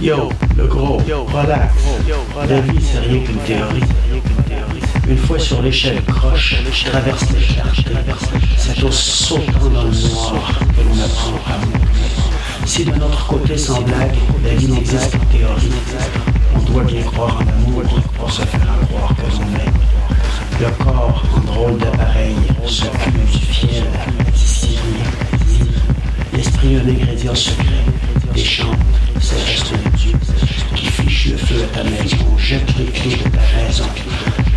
Yo, le gros, relax. La vie, c'est rien qu'une théorie. Une fois sur l'échelle croche, traverse les charges, c'est au sautant dans le noir que l'on apprend à mourir. Si de notre côté, sans blague, la vie n'existe qu'en théorie, Ingrédient secret, déchante, c'est reste de Dieu qui fiche le feu à ta maison, jette les clés de ta raison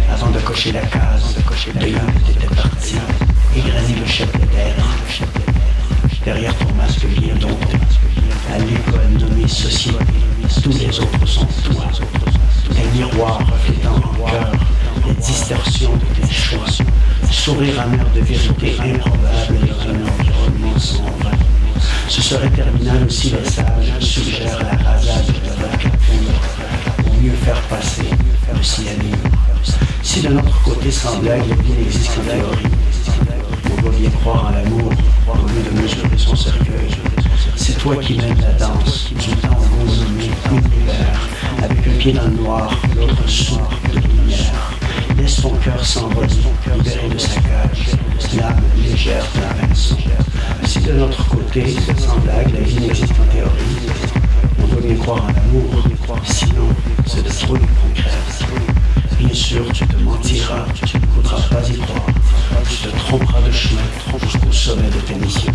avant de cocher la case de là où t'étais parti, égrainer le chef de terre. Derrière ton masque bien dompté, à l'école nommée société, tous les autres sont toi. Un miroir reflétant en cœur les distorsions de tes choix. Sourire amer de vérité improbable dans un environnement sombre. Terminal aussi les sages suggèrent la rasade de votre pour mieux faire passer le cyanure. Si de notre côté, sans blague, la vie n'existe qu'en théorie, on doit bien croire en l'amour au lieu de mesurer son cercueil. C'est toi qui mènes la danse du temps nommé univers, avec un pied dans le noir, l'autre sous de lumière. Laisse ton cœur s'envoler, de notre côté, sans blague, la vie n'existe qu'en théorie, on doit bien croire en l'amour, sinon c'est de trop qu'on crève. Bien sûr, tu te mentiras, tu ne voudras pas y croire. Tu te tromperas de chemin jusqu'au sommet de tes missions.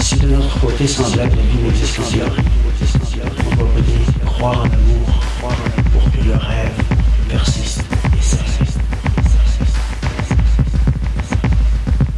Si de notre côté, sans blague, la vie n'existe qu'en théorie, on doit bien croire en l'amour